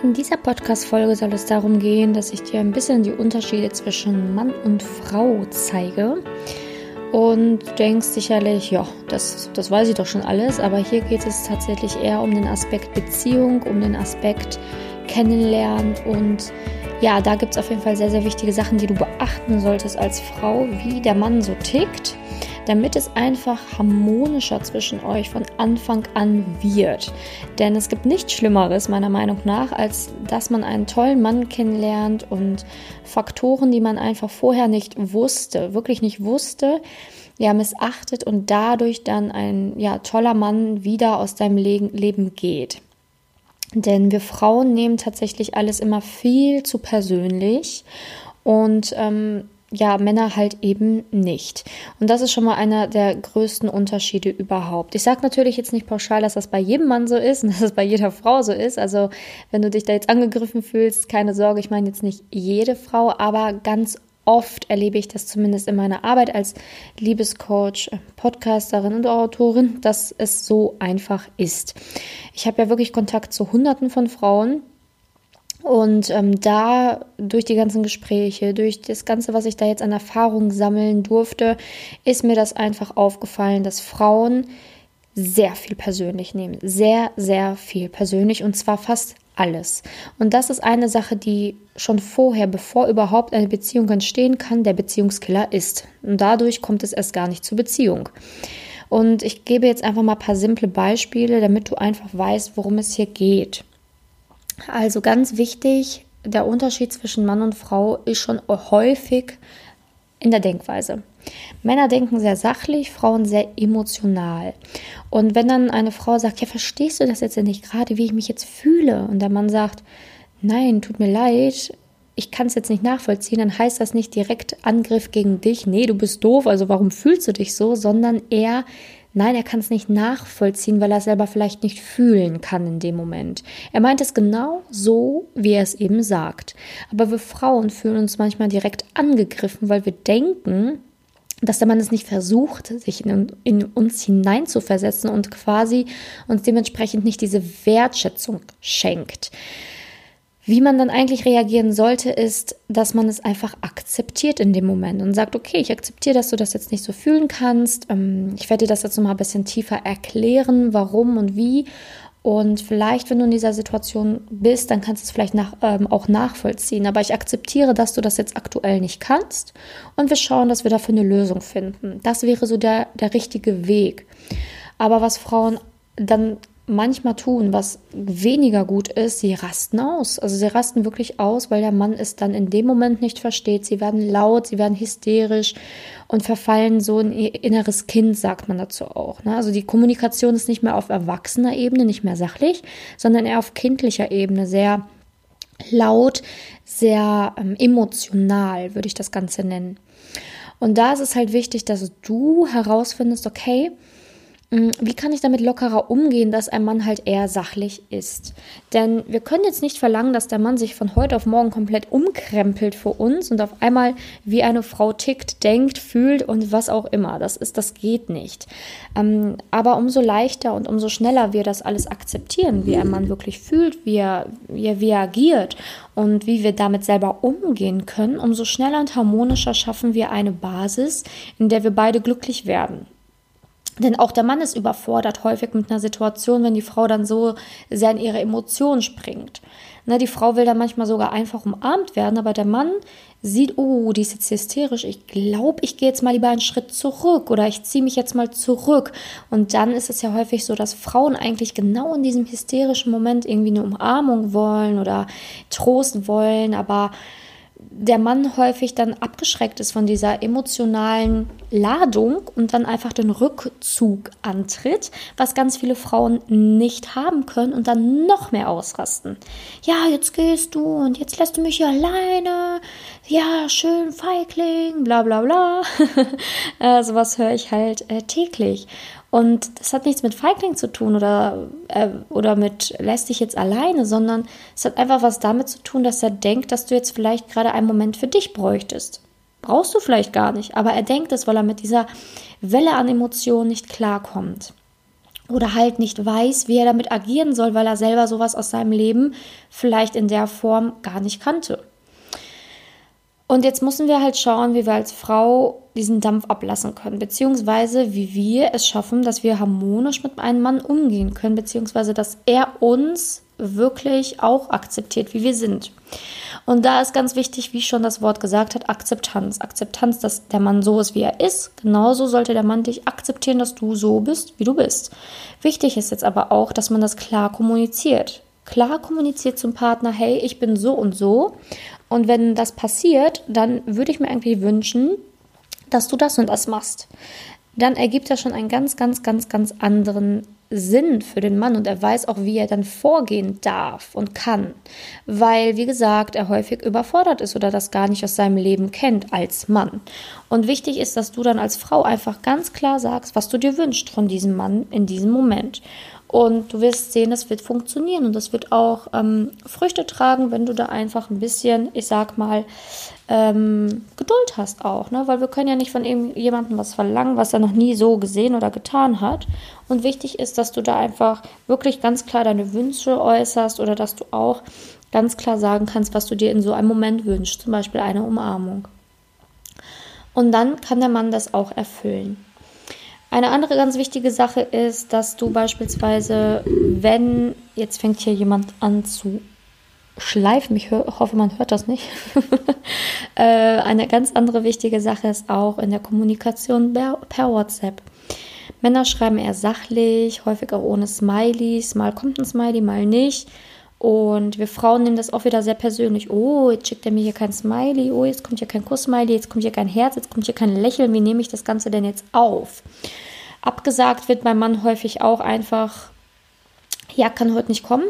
In dieser Podcast-Folge soll es darum gehen, dass ich dir ein bisschen die Unterschiede zwischen Mann und Frau zeige. Und du denkst sicherlich, ja, das, das weiß ich doch schon alles, aber hier geht es tatsächlich eher um den Aspekt Beziehung, um den Aspekt Kennenlernen und ja, da gibt es auf jeden Fall sehr, sehr wichtige Sachen, die du beachten solltest als Frau, wie der Mann so tickt damit es einfach harmonischer zwischen euch von Anfang an wird. Denn es gibt nichts Schlimmeres, meiner Meinung nach, als dass man einen tollen Mann kennenlernt und Faktoren, die man einfach vorher nicht wusste, wirklich nicht wusste, ja, missachtet und dadurch dann ein ja, toller Mann wieder aus deinem Le Leben geht. Denn wir Frauen nehmen tatsächlich alles immer viel zu persönlich und ähm, ja, Männer halt eben nicht. Und das ist schon mal einer der größten Unterschiede überhaupt. Ich sage natürlich jetzt nicht pauschal, dass das bei jedem Mann so ist und dass es bei jeder Frau so ist. Also wenn du dich da jetzt angegriffen fühlst, keine Sorge, ich meine jetzt nicht jede Frau, aber ganz oft erlebe ich das zumindest in meiner Arbeit als Liebescoach, Podcasterin und Autorin, dass es so einfach ist. Ich habe ja wirklich Kontakt zu Hunderten von Frauen und ähm, da durch die ganzen Gespräche, durch das Ganze, was ich da jetzt an Erfahrung sammeln durfte, ist mir das einfach aufgefallen, dass Frauen sehr viel persönlich nehmen. Sehr, sehr viel persönlich und zwar fast alles. Und das ist eine Sache, die schon vorher, bevor überhaupt eine Beziehung entstehen kann, der Beziehungskiller ist. Und dadurch kommt es erst gar nicht zur Beziehung. Und ich gebe jetzt einfach mal ein paar simple Beispiele, damit du einfach weißt, worum es hier geht. Also ganz wichtig, der Unterschied zwischen Mann und Frau ist schon häufig in der Denkweise. Männer denken sehr sachlich, Frauen sehr emotional. Und wenn dann eine Frau sagt, ja, verstehst du das jetzt nicht gerade, wie ich mich jetzt fühle? Und der Mann sagt, nein, tut mir leid, ich kann es jetzt nicht nachvollziehen, dann heißt das nicht direkt Angriff gegen dich, nee, du bist doof, also warum fühlst du dich so, sondern eher, Nein, er kann es nicht nachvollziehen, weil er selber vielleicht nicht fühlen kann in dem Moment. Er meint es genau so, wie er es eben sagt. Aber wir Frauen fühlen uns manchmal direkt angegriffen, weil wir denken, dass der Mann es nicht versucht, sich in, in, uns hineinzuversetzen und quasi uns dementsprechend nicht diese Wertschätzung schenkt. Wie man dann eigentlich reagieren sollte, ist, dass man es einfach akzeptiert in dem Moment und sagt, okay, ich akzeptiere, dass du das jetzt nicht so fühlen kannst. Ähm, ich werde dir das jetzt noch mal ein bisschen tiefer erklären, warum und wie. Und vielleicht, wenn du in dieser Situation bist, dann kannst du es vielleicht nach, ähm, auch nachvollziehen. Aber ich akzeptiere, dass du das jetzt aktuell nicht kannst. Und wir schauen, dass wir dafür eine Lösung finden. Das wäre so der, der richtige Weg. Aber was Frauen dann manchmal tun, was weniger gut ist, sie rasten aus. Also sie rasten wirklich aus, weil der Mann es dann in dem Moment nicht versteht. Sie werden laut, sie werden hysterisch und verfallen so in ihr inneres Kind, sagt man dazu auch. Ne? Also die Kommunikation ist nicht mehr auf erwachsener Ebene, nicht mehr sachlich, sondern eher auf kindlicher Ebene, sehr laut, sehr ähm, emotional, würde ich das Ganze nennen. Und da ist es halt wichtig, dass du herausfindest, okay, wie kann ich damit lockerer umgehen, dass ein Mann halt eher sachlich ist? Denn wir können jetzt nicht verlangen, dass der Mann sich von heute auf morgen komplett umkrempelt für uns und auf einmal wie eine Frau tickt, denkt, fühlt und was auch immer. Das ist, das geht nicht. Ähm, aber umso leichter und umso schneller wir das alles akzeptieren, wie ein Mann wirklich fühlt, wie er, wie er, wie und wie wir damit selber umgehen können, umso schneller und harmonischer schaffen wir eine Basis, in der wir beide glücklich werden. Denn auch der Mann ist überfordert häufig mit einer Situation, wenn die Frau dann so sehr in ihre Emotionen springt. Ne, die Frau will dann manchmal sogar einfach umarmt werden, aber der Mann sieht, oh, die ist jetzt hysterisch, ich glaube, ich gehe jetzt mal lieber einen Schritt zurück oder ich ziehe mich jetzt mal zurück. Und dann ist es ja häufig so, dass Frauen eigentlich genau in diesem hysterischen Moment irgendwie eine Umarmung wollen oder Trost wollen, aber der Mann häufig dann abgeschreckt ist von dieser emotionalen Ladung und dann einfach den Rückzug antritt, was ganz viele Frauen nicht haben können und dann noch mehr ausrasten. Ja, jetzt gehst du und jetzt lässt du mich hier alleine. Ja, schön Feigling, bla bla bla. äh, sowas höre ich halt äh, täglich. Und das hat nichts mit Feigling zu tun oder, äh, oder mit lässt dich jetzt alleine, sondern es hat einfach was damit zu tun, dass er denkt, dass du jetzt vielleicht gerade einen Moment für dich bräuchtest. Brauchst du vielleicht gar nicht, aber er denkt es, weil er mit dieser Welle an Emotionen nicht klarkommt. oder halt nicht weiß, wie er damit agieren soll, weil er selber sowas aus seinem Leben vielleicht in der Form gar nicht kannte. Und jetzt müssen wir halt schauen, wie wir als Frau diesen Dampf ablassen können, beziehungsweise wie wir es schaffen, dass wir harmonisch mit einem Mann umgehen können, beziehungsweise dass er uns wirklich auch akzeptiert, wie wir sind. Und da ist ganz wichtig, wie schon das Wort gesagt hat, Akzeptanz. Akzeptanz, dass der Mann so ist, wie er ist. Genauso sollte der Mann dich akzeptieren, dass du so bist, wie du bist. Wichtig ist jetzt aber auch, dass man das klar kommuniziert. Klar kommuniziert zum Partner, hey, ich bin so und so. Und wenn das passiert, dann würde ich mir eigentlich wünschen, dass du das und das machst. Dann ergibt das schon einen ganz, ganz, ganz, ganz anderen Sinn für den Mann und er weiß auch, wie er dann vorgehen darf und kann, weil, wie gesagt, er häufig überfordert ist oder das gar nicht aus seinem Leben kennt als Mann. Und wichtig ist, dass du dann als Frau einfach ganz klar sagst, was du dir wünschst von diesem Mann in diesem Moment. Und du wirst sehen, das wird funktionieren und das wird auch ähm, Früchte tragen, wenn du da einfach ein bisschen, ich sag mal, ähm, Geduld hast auch, ne? Weil wir können ja nicht von jemandem was verlangen, was er noch nie so gesehen oder getan hat. Und wichtig ist, dass du da einfach wirklich ganz klar deine Wünsche äußerst oder dass du auch ganz klar sagen kannst, was du dir in so einem Moment wünschst, zum Beispiel eine Umarmung. Und dann kann der Mann das auch erfüllen. Eine andere ganz wichtige Sache ist, dass du beispielsweise, wenn jetzt fängt hier jemand an zu schleifen, ich hoffe, man hört das nicht. äh, eine ganz andere wichtige Sache ist auch in der Kommunikation per WhatsApp. Männer schreiben eher sachlich, häufig auch ohne Smileys. Mal kommt ein Smiley, mal nicht. Und wir Frauen nehmen das auch wieder sehr persönlich. Oh, jetzt schickt er mir hier kein Smiley. Oh, jetzt kommt hier kein Kuss-Smiley. Jetzt kommt hier kein Herz. Jetzt kommt hier kein Lächeln. Wie nehme ich das Ganze denn jetzt auf? Abgesagt wird beim Mann häufig auch einfach, ja, kann heute nicht kommen.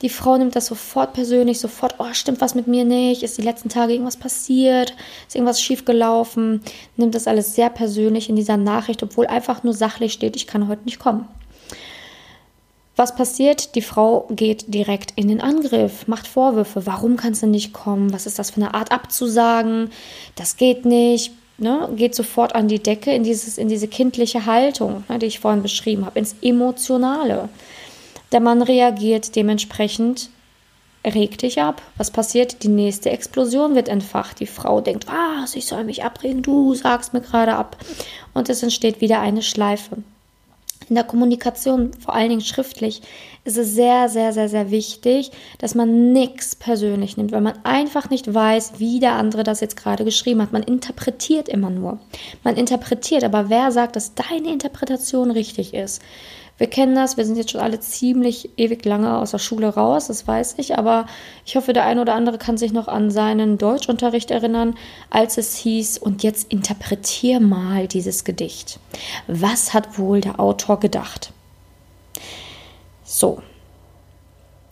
Die Frau nimmt das sofort persönlich, sofort, oh, stimmt was mit mir nicht? Ist die letzten Tage irgendwas passiert? Ist irgendwas schiefgelaufen? Nimmt das alles sehr persönlich in dieser Nachricht, obwohl einfach nur sachlich steht, ich kann heute nicht kommen. Was passiert? Die Frau geht direkt in den Angriff, macht Vorwürfe. Warum kannst du nicht kommen? Was ist das für eine Art abzusagen? Das geht nicht. Ne? Geht sofort an die Decke in, dieses, in diese kindliche Haltung, ne, die ich vorhin beschrieben habe, ins Emotionale. Der Mann reagiert dementsprechend, regt dich ab. Was passiert? Die nächste Explosion wird entfacht. Die Frau denkt, was, ich soll mich abregen, du sagst mir gerade ab. Und es entsteht wieder eine Schleife. In der Kommunikation, vor allen Dingen schriftlich, ist es sehr, sehr, sehr, sehr wichtig, dass man nichts persönlich nimmt, weil man einfach nicht weiß, wie der andere das jetzt gerade geschrieben hat. Man interpretiert immer nur. Man interpretiert, aber wer sagt, dass deine Interpretation richtig ist? Wir kennen das, wir sind jetzt schon alle ziemlich ewig lange aus der Schule raus, das weiß ich, aber ich hoffe, der eine oder andere kann sich noch an seinen Deutschunterricht erinnern, als es hieß, und jetzt interpretier mal dieses Gedicht. Was hat wohl der Autor gedacht? So.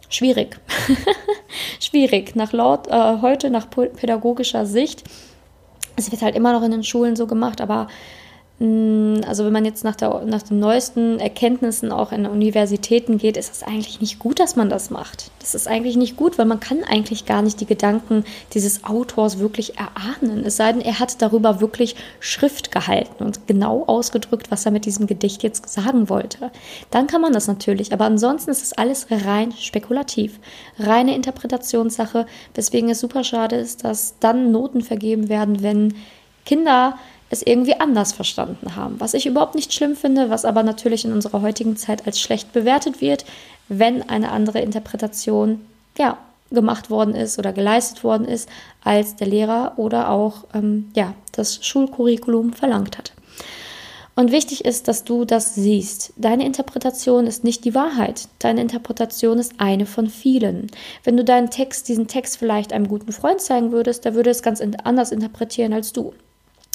Schwierig. Schwierig. Nach laut, äh, heute nach pädagogischer Sicht. Es wird halt immer noch in den Schulen so gemacht, aber also wenn man jetzt nach, der, nach den neuesten Erkenntnissen auch in Universitäten geht, ist es eigentlich nicht gut, dass man das macht. Das ist eigentlich nicht gut, weil man kann eigentlich gar nicht die Gedanken dieses Autors wirklich erahnen. Es sei denn, er hat darüber wirklich Schrift gehalten und genau ausgedrückt, was er mit diesem Gedicht jetzt sagen wollte. Dann kann man das natürlich, aber ansonsten ist es alles rein spekulativ, reine Interpretationssache, weswegen es super schade ist, dass dann Noten vergeben werden, wenn Kinder es irgendwie anders verstanden haben. Was ich überhaupt nicht schlimm finde, was aber natürlich in unserer heutigen Zeit als schlecht bewertet wird, wenn eine andere Interpretation ja, gemacht worden ist oder geleistet worden ist, als der Lehrer oder auch ähm, ja, das Schulcurriculum verlangt hat. Und wichtig ist, dass du das siehst. Deine Interpretation ist nicht die Wahrheit. Deine Interpretation ist eine von vielen. Wenn du deinen Text, diesen Text vielleicht einem guten Freund zeigen würdest, der würde es ganz anders interpretieren als du.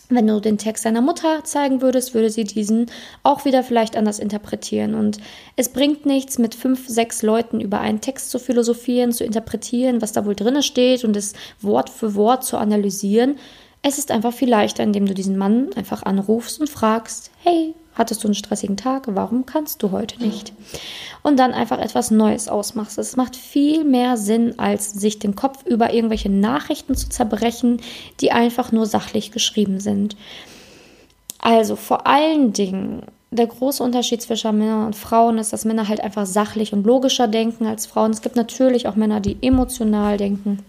Wenn du den Text deiner Mutter zeigen würdest, würde sie diesen auch wieder vielleicht anders interpretieren. Und es bringt nichts, mit fünf, sechs Leuten über einen Text zu philosophieren, zu interpretieren, was da wohl drin steht und es Wort für Wort zu analysieren. Es ist einfach viel leichter, indem du diesen Mann einfach anrufst und fragst, hey, Hattest du einen stressigen Tag? Warum kannst du heute nicht? Und dann einfach etwas Neues ausmachst. Es macht viel mehr Sinn, als sich den Kopf über irgendwelche Nachrichten zu zerbrechen, die einfach nur sachlich geschrieben sind. Also vor allen Dingen der große Unterschied zwischen Männern und Frauen ist, dass Männer halt einfach sachlich und logischer denken als Frauen. Es gibt natürlich auch Männer, die emotional denken.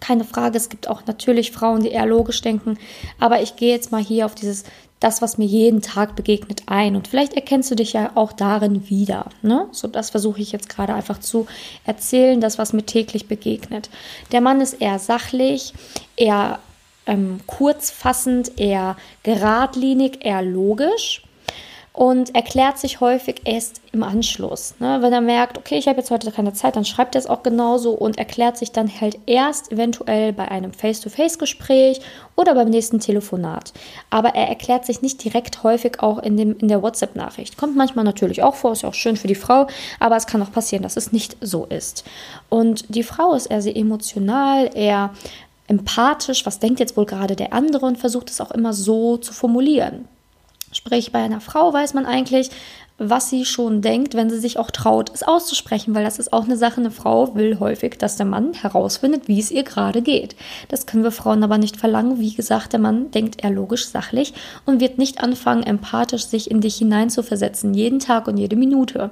Keine Frage, es gibt auch natürlich Frauen, die eher logisch denken. Aber ich gehe jetzt mal hier auf dieses, das, was mir jeden Tag begegnet, ein. Und vielleicht erkennst du dich ja auch darin wieder. Ne? So, das versuche ich jetzt gerade einfach zu erzählen, das, was mir täglich begegnet. Der Mann ist eher sachlich, eher ähm, kurzfassend, eher geradlinig, eher logisch und erklärt sich häufig erst im Anschluss. Ne? Wenn er merkt, okay, ich habe jetzt heute keine Zeit, dann schreibt er es auch genauso und erklärt sich dann halt erst eventuell bei einem Face-to-Face-Gespräch oder beim nächsten Telefonat. Aber er erklärt sich nicht direkt häufig auch in, dem, in der WhatsApp-Nachricht. Kommt manchmal natürlich auch vor, ist ja auch schön für die Frau, aber es kann auch passieren, dass es nicht so ist. Und die Frau ist eher sehr emotional, eher empathisch, was denkt jetzt wohl gerade der andere und versucht es auch immer so zu formulieren. Sprich, bei einer Frau weiß man eigentlich, was sie schon denkt, wenn sie sich auch traut, es auszusprechen, weil das ist auch eine Sache. Eine Frau will häufig, dass der Mann herausfindet, wie es ihr gerade geht. Das können wir Frauen aber nicht verlangen. Wie gesagt, der Mann denkt eher logisch, sachlich und wird nicht anfangen, empathisch sich in dich hineinzuversetzen, jeden Tag und jede Minute.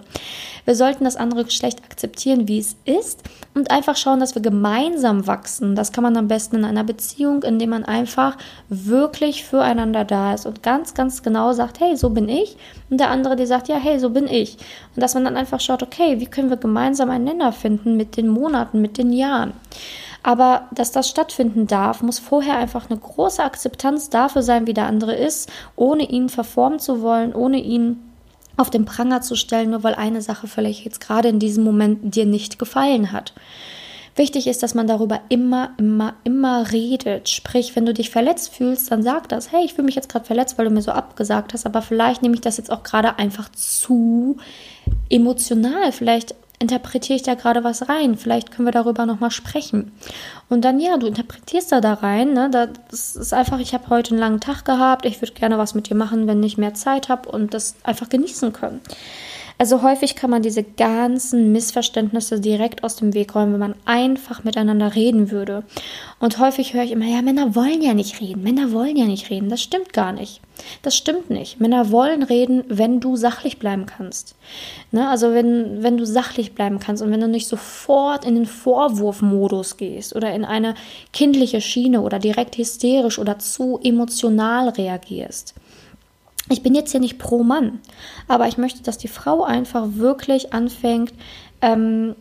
Wir sollten das andere Geschlecht akzeptieren, wie es ist und einfach schauen, dass wir gemeinsam wachsen. Das kann man am besten in einer Beziehung, indem man einfach wirklich füreinander da ist und ganz, ganz genau sagt, hey, so bin ich. Und der andere, der sagt, ja, hey, so bin ich. Und dass man dann einfach schaut, okay, wie können wir gemeinsam einen Nenner finden mit den Monaten, mit den Jahren. Aber dass das stattfinden darf, muss vorher einfach eine große Akzeptanz dafür sein, wie der andere ist, ohne ihn verformen zu wollen, ohne ihn auf den Pranger zu stellen, nur weil eine Sache vielleicht jetzt gerade in diesem Moment dir nicht gefallen hat. Wichtig ist, dass man darüber immer, immer, immer redet. Sprich, wenn du dich verletzt fühlst, dann sag das. Hey, ich fühle mich jetzt gerade verletzt, weil du mir so abgesagt hast, aber vielleicht nehme ich das jetzt auch gerade einfach zu emotional. Vielleicht interpretiere ich da gerade was rein? Vielleicht können wir darüber nochmal sprechen. Und dann, ja, du interpretierst da da rein. Ne? Das ist einfach, ich habe heute einen langen Tag gehabt, ich würde gerne was mit dir machen, wenn ich mehr Zeit habe und das einfach genießen können. Also häufig kann man diese ganzen Missverständnisse direkt aus dem Weg räumen, wenn man einfach miteinander reden würde. Und häufig höre ich immer, ja, Männer wollen ja nicht reden, Männer wollen ja nicht reden. Das stimmt gar nicht. Das stimmt nicht. Männer wollen reden, wenn du sachlich bleiben kannst. Ne? Also wenn, wenn du sachlich bleiben kannst und wenn du nicht sofort in den Vorwurfmodus gehst oder in eine kindliche Schiene oder direkt hysterisch oder zu emotional reagierst ich bin jetzt hier nicht pro Mann, aber ich möchte, dass die Frau einfach wirklich anfängt, ähm,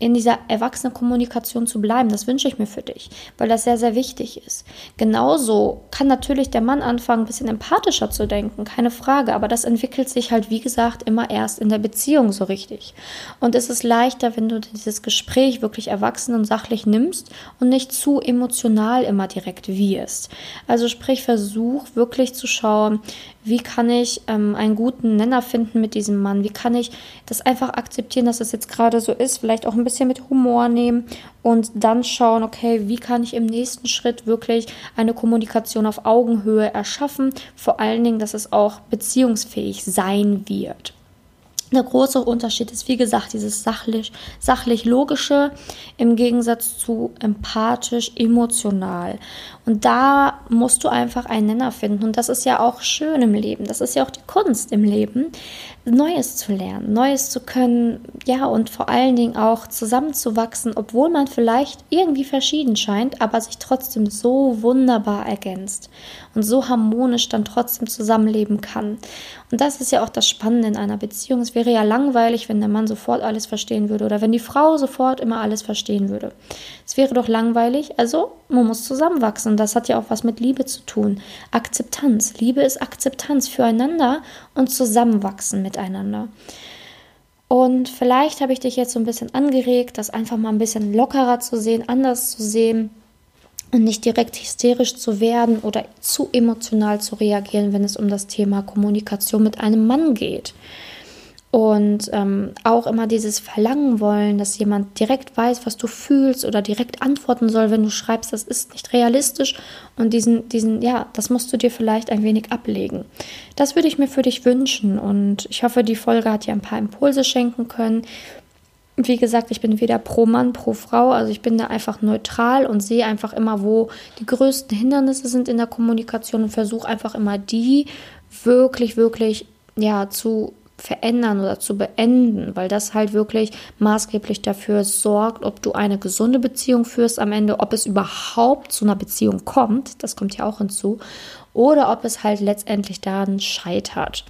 in dieser erwachsenen Kommunikation zu bleiben. Das wünsche ich mir für dich, weil das sehr, sehr wichtig ist. Genauso kann natürlich der Mann anfangen, ein bisschen empathischer zu denken, keine Frage, aber das entwickelt sich halt, wie gesagt, immer erst in der Beziehung so richtig. Und es ist leichter, wenn du dieses Gespräch wirklich erwachsen und sachlich nimmst und nicht zu emotional immer direkt wirst. Also sprich, versuch wirklich zu schauen, wie kann ich ähm, einen guten Nenner finden mit diesem Mann? Wie kann ich das einfach akzeptieren, dass es das jetzt gerade so ist? Vielleicht auch ein bisschen mit Humor nehmen und dann schauen, okay, wie kann ich im nächsten Schritt wirklich eine Kommunikation auf Augenhöhe erschaffen? Vor allen Dingen, dass es auch beziehungsfähig sein wird. Der große Unterschied ist, wie gesagt, dieses sachlich, sachlich logische im Gegensatz zu empathisch emotional. Und da musst du einfach einen Nenner finden. Und das ist ja auch schön im Leben. Das ist ja auch die Kunst im Leben, Neues zu lernen, Neues zu können, ja, und vor allen Dingen auch zusammenzuwachsen, obwohl man vielleicht irgendwie verschieden scheint, aber sich trotzdem so wunderbar ergänzt und so harmonisch dann trotzdem zusammenleben kann. Und das ist ja auch das Spannende in einer Beziehung. Es wäre ja langweilig, wenn der Mann sofort alles verstehen würde oder wenn die Frau sofort immer alles verstehen würde. Es wäre doch langweilig, also man muss zusammenwachsen. Das hat ja auch was mit Liebe zu tun. Akzeptanz. Liebe ist Akzeptanz füreinander und zusammenwachsen miteinander. Und vielleicht habe ich dich jetzt so ein bisschen angeregt, das einfach mal ein bisschen lockerer zu sehen, anders zu sehen und nicht direkt hysterisch zu werden oder zu emotional zu reagieren, wenn es um das Thema Kommunikation mit einem Mann geht. Und ähm, auch immer dieses Verlangen wollen, dass jemand direkt weiß, was du fühlst oder direkt antworten soll, wenn du schreibst, das ist nicht realistisch. Und diesen, diesen, ja, das musst du dir vielleicht ein wenig ablegen. Das würde ich mir für dich wünschen. Und ich hoffe, die Folge hat dir ein paar Impulse schenken können. Wie gesagt, ich bin weder pro Mann, pro Frau, also ich bin da einfach neutral und sehe einfach immer, wo die größten Hindernisse sind in der Kommunikation und versuche einfach immer die wirklich, wirklich, ja, zu verändern oder zu beenden, weil das halt wirklich maßgeblich dafür sorgt, ob du eine gesunde Beziehung führst am Ende, ob es überhaupt zu einer Beziehung kommt, das kommt ja auch hinzu, oder ob es halt letztendlich daran scheitert.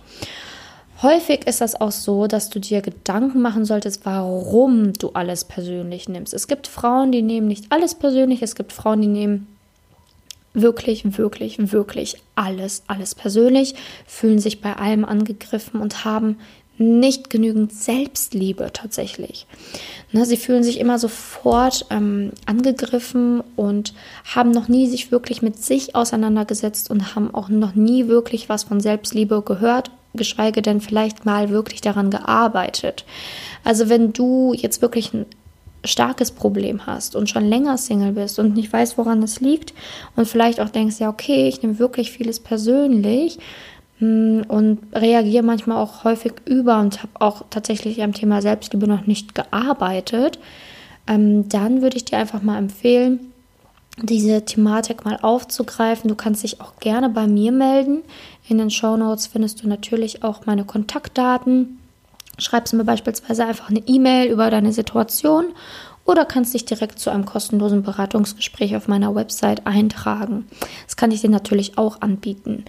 Häufig ist das auch so, dass du dir Gedanken machen solltest, warum du alles persönlich nimmst. Es gibt Frauen, die nehmen nicht alles persönlich, es gibt Frauen, die nehmen wirklich, wirklich, wirklich alles, alles persönlich, fühlen sich bei allem angegriffen und haben nicht genügend Selbstliebe tatsächlich. Ne, sie fühlen sich immer sofort ähm, angegriffen und haben noch nie sich wirklich mit sich auseinandergesetzt und haben auch noch nie wirklich was von Selbstliebe gehört, geschweige denn vielleicht mal wirklich daran gearbeitet. Also wenn du jetzt wirklich starkes Problem hast und schon länger Single bist und nicht weißt, woran es liegt und vielleicht auch denkst, ja, okay, ich nehme wirklich vieles persönlich hm, und reagiere manchmal auch häufig über und habe auch tatsächlich am Thema Selbstliebe noch nicht gearbeitet, ähm, dann würde ich dir einfach mal empfehlen, diese Thematik mal aufzugreifen. Du kannst dich auch gerne bei mir melden. In den Show Notes findest du natürlich auch meine Kontaktdaten. Schreibst mir beispielsweise einfach eine E-Mail über deine Situation oder kannst dich direkt zu einem kostenlosen Beratungsgespräch auf meiner Website eintragen. Das kann ich dir natürlich auch anbieten.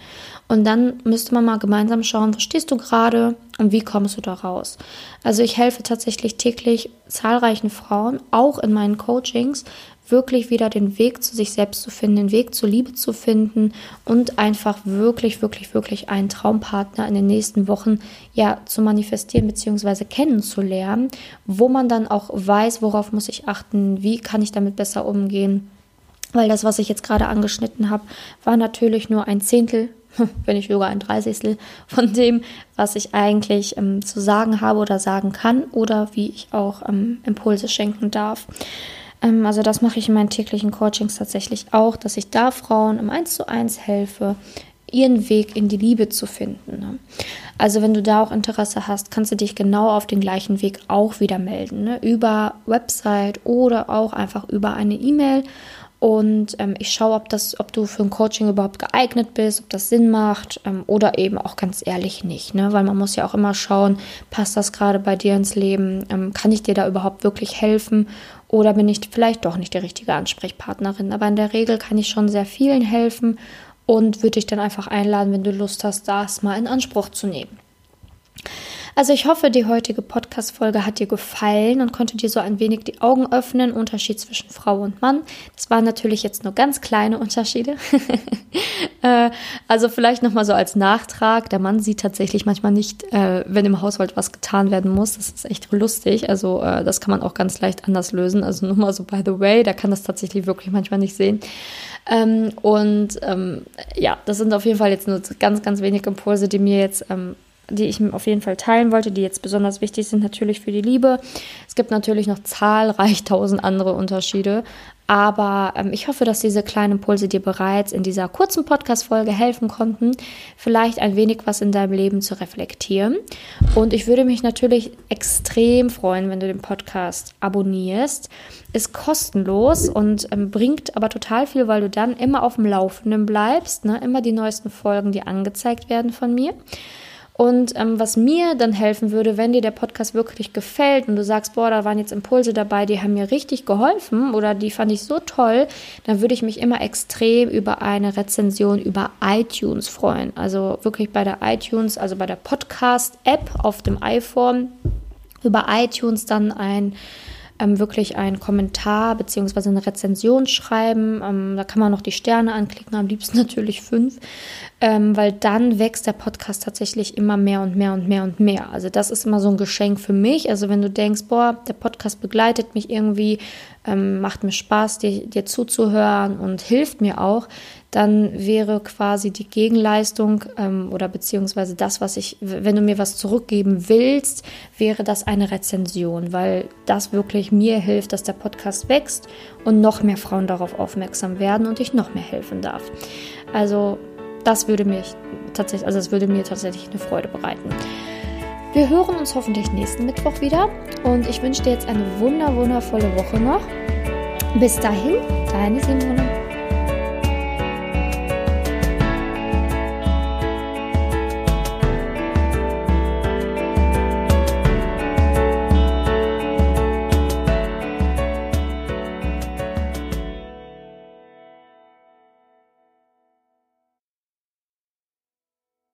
Und dann müsste man mal gemeinsam schauen, wo stehst du gerade und wie kommst du da raus. Also ich helfe tatsächlich täglich zahlreichen Frauen, auch in meinen Coachings, wirklich wieder den Weg zu sich selbst zu finden, den Weg zur Liebe zu finden und einfach wirklich, wirklich, wirklich einen Traumpartner in den nächsten Wochen ja zu manifestieren bzw. kennenzulernen, wo man dann auch weiß, worauf muss ich achten, wie kann ich damit besser umgehen. Weil das, was ich jetzt gerade angeschnitten habe, war natürlich nur ein Zehntel wenn nicht sogar ein Dreißigstel von dem, was ich eigentlich ähm, zu sagen habe oder sagen kann oder wie ich auch ähm, Impulse schenken darf. Ähm, also das mache ich in meinen täglichen Coachings tatsächlich auch, dass ich da Frauen im 1 zu 1 helfe, ihren Weg in die Liebe zu finden. Ne? Also wenn du da auch Interesse hast, kannst du dich genau auf den gleichen Weg auch wieder melden, ne? über Website oder auch einfach über eine E-Mail und ähm, ich schaue, ob, das, ob du für ein Coaching überhaupt geeignet bist, ob das Sinn macht ähm, oder eben auch ganz ehrlich nicht. Ne? Weil man muss ja auch immer schauen, passt das gerade bei dir ins Leben? Ähm, kann ich dir da überhaupt wirklich helfen? Oder bin ich vielleicht doch nicht die richtige Ansprechpartnerin? Aber in der Regel kann ich schon sehr vielen helfen und würde dich dann einfach einladen, wenn du Lust hast, das mal in Anspruch zu nehmen. Also ich hoffe, die heutige Podcast-Folge hat dir gefallen und konnte dir so ein wenig die Augen öffnen. Unterschied zwischen Frau und Mann. Das waren natürlich jetzt nur ganz kleine Unterschiede. Äh, also vielleicht nochmal so als Nachtrag. Der Mann sieht tatsächlich manchmal nicht, äh, wenn im Haushalt was getan werden muss. Das ist echt lustig. Also äh, das kann man auch ganz leicht anders lösen. Also nur mal so by the way, der kann das tatsächlich wirklich manchmal nicht sehen. Ähm, und ähm, ja, das sind auf jeden Fall jetzt nur ganz, ganz wenige Impulse, die mir jetzt ähm, die ich auf jeden Fall teilen wollte, die jetzt besonders wichtig sind natürlich für die Liebe. Es gibt natürlich noch zahlreich tausend andere Unterschiede, aber ähm, ich hoffe, dass diese kleinen Impulse dir bereits in dieser kurzen Podcast-Folge helfen konnten, vielleicht ein wenig was in deinem Leben zu reflektieren. Und ich würde mich natürlich extrem freuen, wenn du den Podcast abonnierst. Ist kostenlos und ähm, bringt aber total viel, weil du dann immer auf dem Laufenden bleibst, ne? immer die neuesten Folgen, die angezeigt werden von mir. Und ähm, was mir dann helfen würde, wenn dir der Podcast wirklich gefällt und du sagst, boah, da waren jetzt Impulse dabei, die haben mir richtig geholfen oder die fand ich so toll, dann würde ich mich immer extrem über eine Rezension über iTunes freuen. Also wirklich bei der iTunes, also bei der Podcast-App auf dem iPhone, über iTunes dann ein ähm, wirklich einen Kommentar bzw. eine Rezension schreiben. Ähm, da kann man noch die Sterne anklicken, am liebsten natürlich fünf, ähm, weil dann wächst der Podcast tatsächlich immer mehr und mehr und mehr und mehr. Also das ist immer so ein Geschenk für mich. Also wenn du denkst, boah, der Podcast begleitet mich irgendwie, ähm, macht mir Spaß, dir, dir zuzuhören und hilft mir auch, dann wäre quasi die Gegenleistung ähm, oder beziehungsweise das, was ich, wenn du mir was zurückgeben willst, wäre das eine Rezension, weil das wirklich mir hilft, dass der Podcast wächst und noch mehr Frauen darauf aufmerksam werden und ich noch mehr helfen darf. Also das würde mir tatsächlich, also es würde mir tatsächlich eine Freude bereiten. Wir hören uns hoffentlich nächsten Mittwoch wieder und ich wünsche dir jetzt eine wunder wundervolle Woche noch. Bis dahin, deine Simone.